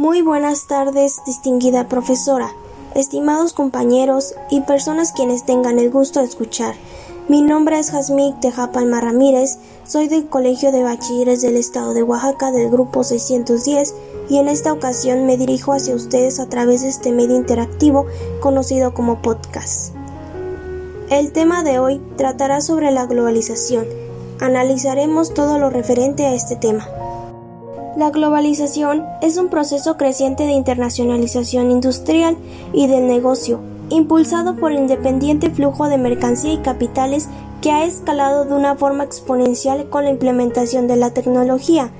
Muy buenas tardes, distinguida profesora, estimados compañeros y personas quienes tengan el gusto de escuchar. Mi nombre es Jasmine Tejapalma Ramírez, soy del Colegio de Bachilleres del Estado de Oaxaca del Grupo 610 y en esta ocasión me dirijo hacia ustedes a través de este medio interactivo conocido como podcast. El tema de hoy tratará sobre la globalización. Analizaremos todo lo referente a este tema. La globalización es un proceso creciente de internacionalización industrial y del negocio, impulsado por el independiente flujo de mercancía y capitales que ha escalado de una forma exponencial con la implementación de la tecnología.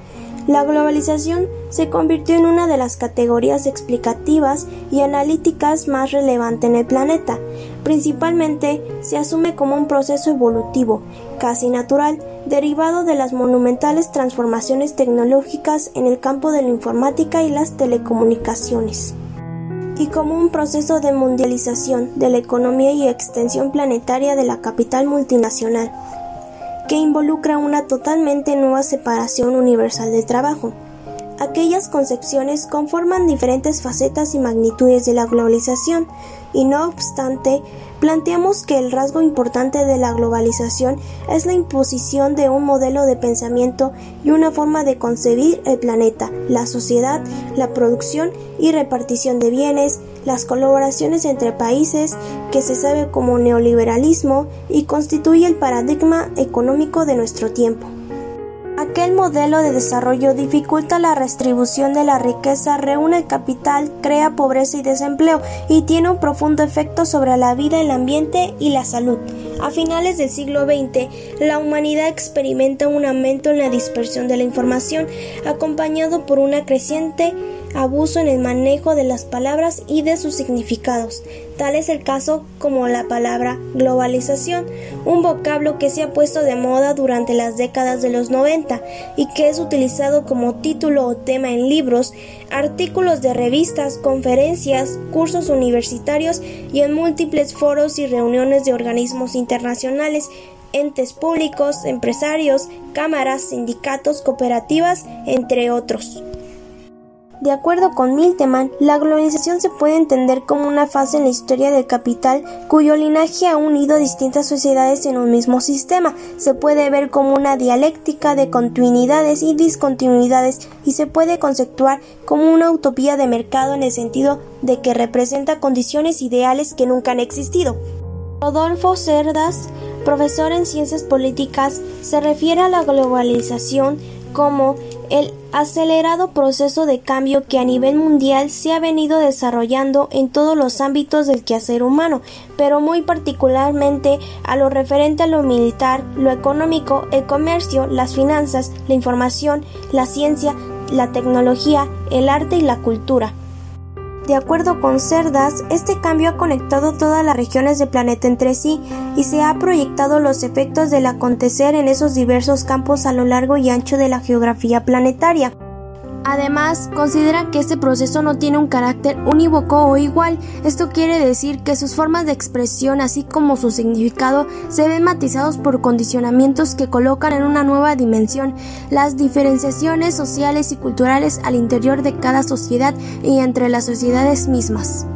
La globalización se convirtió en una de las categorías explicativas y analíticas más relevantes en el planeta. Principalmente se asume como un proceso evolutivo, casi natural, derivado de las monumentales transformaciones tecnológicas en el campo de la informática y las telecomunicaciones y como un proceso de mundialización de la economía y extensión planetaria de la capital multinacional, que involucra una totalmente nueva separación universal del trabajo. Aquellas concepciones conforman diferentes facetas y magnitudes de la globalización, y no obstante, planteamos que el rasgo importante de la globalización es la imposición de un modelo de pensamiento y una forma de concebir el planeta, la sociedad, la producción y repartición de bienes, las colaboraciones entre países, que se sabe como neoliberalismo y constituye el paradigma económico de nuestro tiempo. Aquel modelo de desarrollo dificulta la redistribución de la riqueza, reúne capital, crea pobreza y desempleo y tiene un profundo efecto sobre la vida, el ambiente y la salud. A finales del siglo XX, la humanidad experimenta un aumento en la dispersión de la información, acompañado por una creciente abuso en el manejo de las palabras y de sus significados. Tal es el caso como la palabra globalización, un vocablo que se ha puesto de moda durante las décadas de los 90 y que es utilizado como título o tema en libros, artículos de revistas, conferencias, cursos universitarios y en múltiples foros y reuniones de organismos internacionales entes públicos, empresarios, cámaras, sindicatos, cooperativas, entre otros. De acuerdo con Milteman, la globalización se puede entender como una fase en la historia del capital cuyo linaje ha unido distintas sociedades en un mismo sistema. Se puede ver como una dialéctica de continuidades y discontinuidades y se puede conceptuar como una utopía de mercado en el sentido de que representa condiciones ideales que nunca han existido. Rodolfo Cerdas, profesor en ciencias políticas, se refiere a la globalización como el acelerado proceso de cambio que a nivel mundial se ha venido desarrollando en todos los ámbitos del quehacer humano, pero muy particularmente a lo referente a lo militar, lo económico, el comercio, las finanzas, la información, la ciencia, la tecnología, el arte y la cultura. De acuerdo con Cerdas, este cambio ha conectado todas las regiones del planeta entre sí y se ha proyectado los efectos del acontecer en esos diversos campos a lo largo y ancho de la geografía planetaria. Además, consideran que este proceso no tiene un carácter unívoco o igual. Esto quiere decir que sus formas de expresión, así como su significado, se ven matizados por condicionamientos que colocan en una nueva dimensión las diferenciaciones sociales y culturales al interior de cada sociedad y entre las sociedades mismas.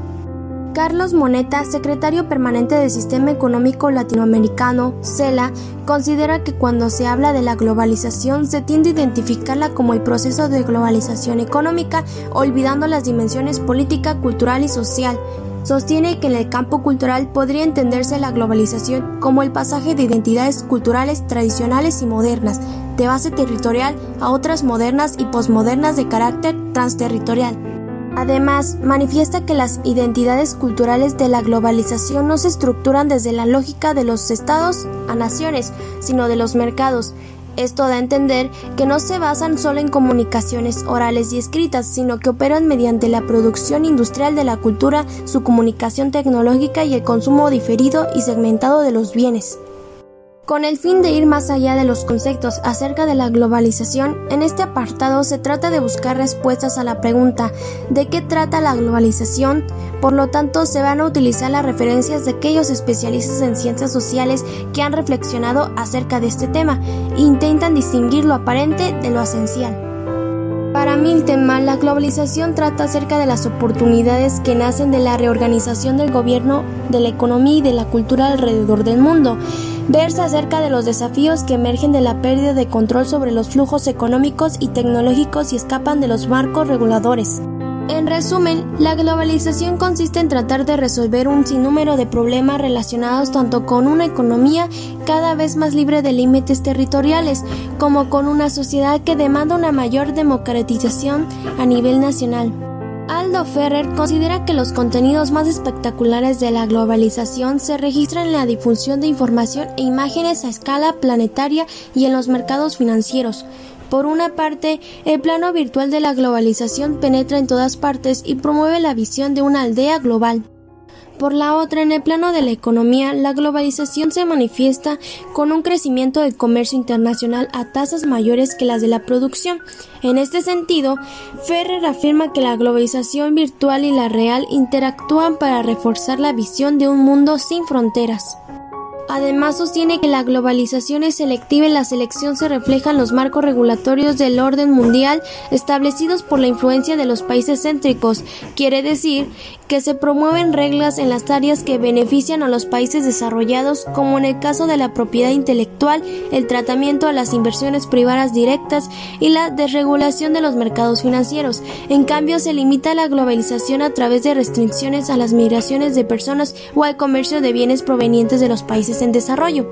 Carlos Moneta, secretario permanente del Sistema Económico Latinoamericano, CELA, considera que cuando se habla de la globalización se tiende a identificarla como el proceso de globalización económica, olvidando las dimensiones política, cultural y social. Sostiene que en el campo cultural podría entenderse la globalización como el pasaje de identidades culturales tradicionales y modernas, de base territorial, a otras modernas y posmodernas de carácter transterritorial. Además, manifiesta que las identidades culturales de la globalización no se estructuran desde la lógica de los estados a naciones, sino de los mercados. Esto da a entender que no se basan solo en comunicaciones orales y escritas, sino que operan mediante la producción industrial de la cultura, su comunicación tecnológica y el consumo diferido y segmentado de los bienes. Con el fin de ir más allá de los conceptos acerca de la globalización, en este apartado se trata de buscar respuestas a la pregunta ¿de qué trata la globalización? Por lo tanto, se van a utilizar las referencias de aquellos especialistas en ciencias sociales que han reflexionado acerca de este tema e intentan distinguir lo aparente de lo esencial. Para Miltenman, la globalización trata acerca de las oportunidades que nacen de la reorganización del gobierno, de la economía y de la cultura alrededor del mundo. Versa acerca de los desafíos que emergen de la pérdida de control sobre los flujos económicos y tecnológicos y escapan de los marcos reguladores. En resumen, la globalización consiste en tratar de resolver un sinnúmero de problemas relacionados tanto con una economía cada vez más libre de límites territoriales, como con una sociedad que demanda una mayor democratización a nivel nacional. Aldo Ferrer considera que los contenidos más espectaculares de la globalización se registran en la difusión de información e imágenes a escala planetaria y en los mercados financieros. Por una parte, el plano virtual de la globalización penetra en todas partes y promueve la visión de una aldea global. Por la otra, en el plano de la economía, la globalización se manifiesta con un crecimiento del comercio internacional a tasas mayores que las de la producción. En este sentido, Ferrer afirma que la globalización virtual y la real interactúan para reforzar la visión de un mundo sin fronteras. Además sostiene que la globalización es selectiva y la selección se refleja en los marcos regulatorios del orden mundial establecidos por la influencia de los países céntricos. Quiere decir que se promueven reglas en las áreas que benefician a los países desarrollados, como en el caso de la propiedad intelectual, el tratamiento a las inversiones privadas directas y la desregulación de los mercados financieros. En cambio, se limita la globalización a través de restricciones a las migraciones de personas o al comercio de bienes provenientes de los países en desarrollo.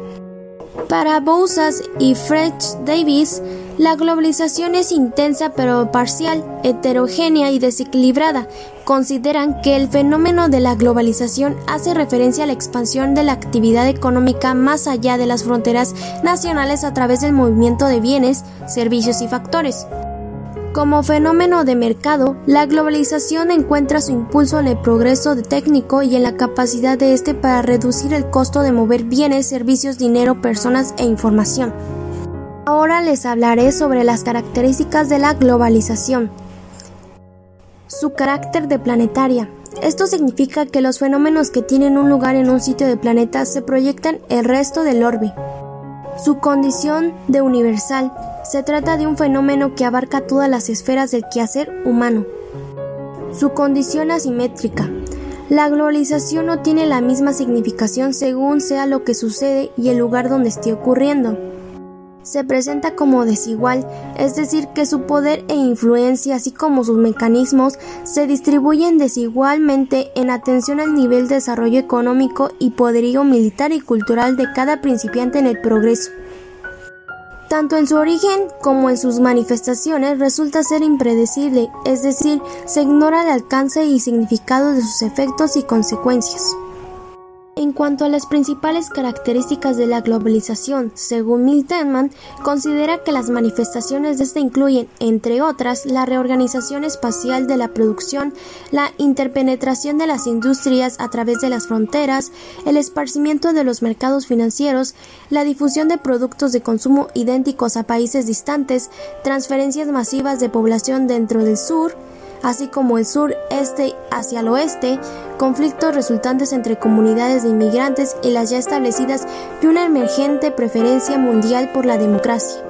Para Bousas y Fred Davis, la globalización es intensa pero parcial, heterogénea y desequilibrada. Consideran que el fenómeno de la globalización hace referencia a la expansión de la actividad económica más allá de las fronteras nacionales a través del movimiento de bienes, servicios y factores. Como fenómeno de mercado, la globalización encuentra su impulso en el progreso técnico y en la capacidad de éste para reducir el costo de mover bienes, servicios, dinero, personas e información. Ahora les hablaré sobre las características de la globalización. Su carácter de planetaria. Esto significa que los fenómenos que tienen un lugar en un sitio del planeta se proyectan el resto del orbe. Su condición de universal. Se trata de un fenómeno que abarca todas las esferas del quehacer humano. Su condición asimétrica. La globalización no tiene la misma significación según sea lo que sucede y el lugar donde esté ocurriendo. Se presenta como desigual, es decir, que su poder e influencia, así como sus mecanismos, se distribuyen desigualmente en atención al nivel de desarrollo económico y poderío militar y cultural de cada principiante en el progreso. Tanto en su origen como en sus manifestaciones resulta ser impredecible, es decir, se ignora el alcance y significado de sus efectos y consecuencias. En cuanto a las principales características de la globalización, según Miltenman, considera que las manifestaciones de esta incluyen, entre otras, la reorganización espacial de la producción, la interpenetración de las industrias a través de las fronteras, el esparcimiento de los mercados financieros, la difusión de productos de consumo idénticos a países distantes, transferencias masivas de población dentro del sur, así como el sur-este hacia el oeste, conflictos resultantes entre comunidades de inmigrantes y las ya establecidas y una emergente preferencia mundial por la democracia.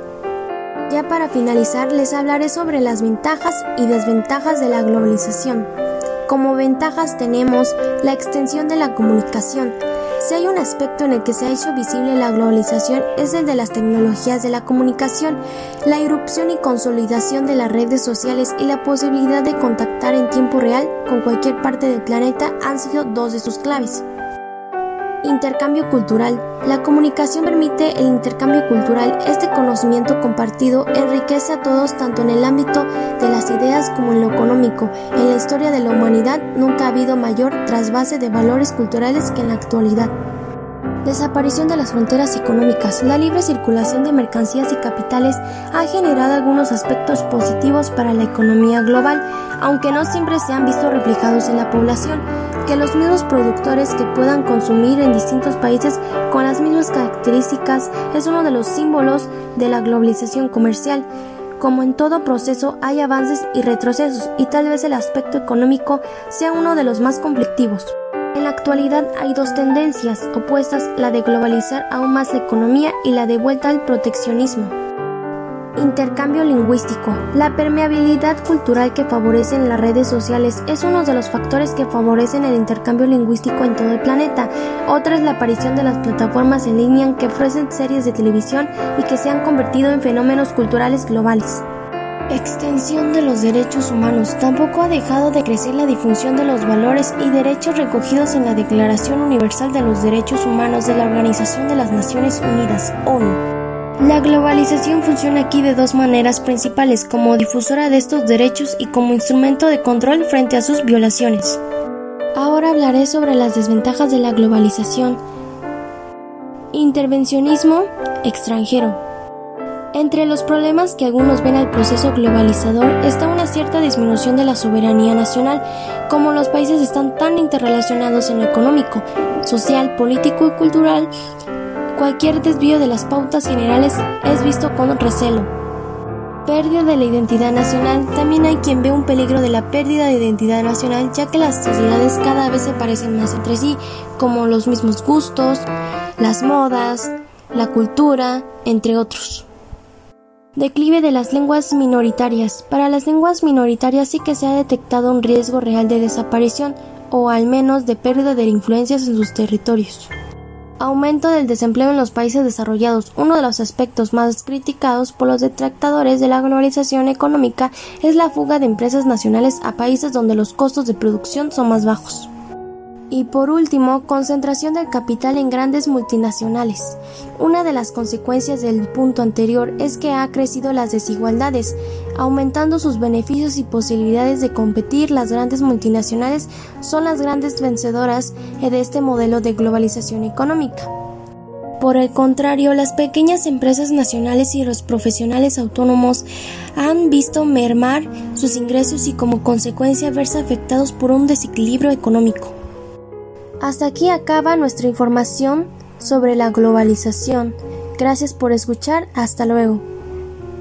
Ya para finalizar les hablaré sobre las ventajas y desventajas de la globalización. Como ventajas tenemos la extensión de la comunicación, si hay un aspecto en el que se ha hecho visible la globalización es el de las tecnologías de la comunicación, la irrupción y consolidación de las redes sociales y la posibilidad de contactar en tiempo real con cualquier parte del planeta han sido dos de sus claves. Intercambio cultural. La comunicación permite el intercambio cultural. Este conocimiento compartido enriquece a todos tanto en el ámbito de las ideas como en lo económico. En la historia de la humanidad nunca ha habido mayor trasvase de valores culturales que en la actualidad. Desaparición de las fronteras económicas. La libre circulación de mercancías y capitales ha generado algunos aspectos positivos para la economía global, aunque no siempre se han visto reflejados en la población. Que los mismos productores que puedan consumir en distintos países con las mismas características es uno de los símbolos de la globalización comercial. Como en todo proceso hay avances y retrocesos y tal vez el aspecto económico sea uno de los más conflictivos. En la actualidad hay dos tendencias opuestas, la de globalizar aún más la economía y la de vuelta al proteccionismo. Intercambio lingüístico. La permeabilidad cultural que favorecen las redes sociales es uno de los factores que favorecen el intercambio lingüístico en todo el planeta. Otra es la aparición de las plataformas en línea que ofrecen series de televisión y que se han convertido en fenómenos culturales globales. Extensión de los derechos humanos. Tampoco ha dejado de crecer la difusión de los valores y derechos recogidos en la Declaración Universal de los Derechos Humanos de la Organización de las Naciones Unidas, ONU. La globalización funciona aquí de dos maneras principales, como difusora de estos derechos y como instrumento de control frente a sus violaciones. Ahora hablaré sobre las desventajas de la globalización. Intervencionismo extranjero. Entre los problemas que algunos ven al proceso globalizador está una cierta disminución de la soberanía nacional, como los países están tan interrelacionados en lo económico, social, político y cultural, Cualquier desvío de las pautas generales es visto con recelo. Pérdida de la identidad nacional. También hay quien ve un peligro de la pérdida de identidad nacional ya que las sociedades cada vez se parecen más entre sí, como los mismos gustos, las modas, la cultura, entre otros. Declive de las lenguas minoritarias. Para las lenguas minoritarias sí que se ha detectado un riesgo real de desaparición o al menos de pérdida de influencias en sus territorios. Aumento del desempleo en los países desarrollados. Uno de los aspectos más criticados por los detractores de la globalización económica es la fuga de empresas nacionales a países donde los costos de producción son más bajos. Y por último, concentración del capital en grandes multinacionales. Una de las consecuencias del punto anterior es que ha crecido las desigualdades, aumentando sus beneficios y posibilidades de competir. Las grandes multinacionales son las grandes vencedoras de este modelo de globalización económica. Por el contrario, las pequeñas empresas nacionales y los profesionales autónomos han visto mermar sus ingresos y como consecuencia verse afectados por un desequilibrio económico. Hasta aquí acaba nuestra información sobre la globalización. Gracias por escuchar. Hasta luego.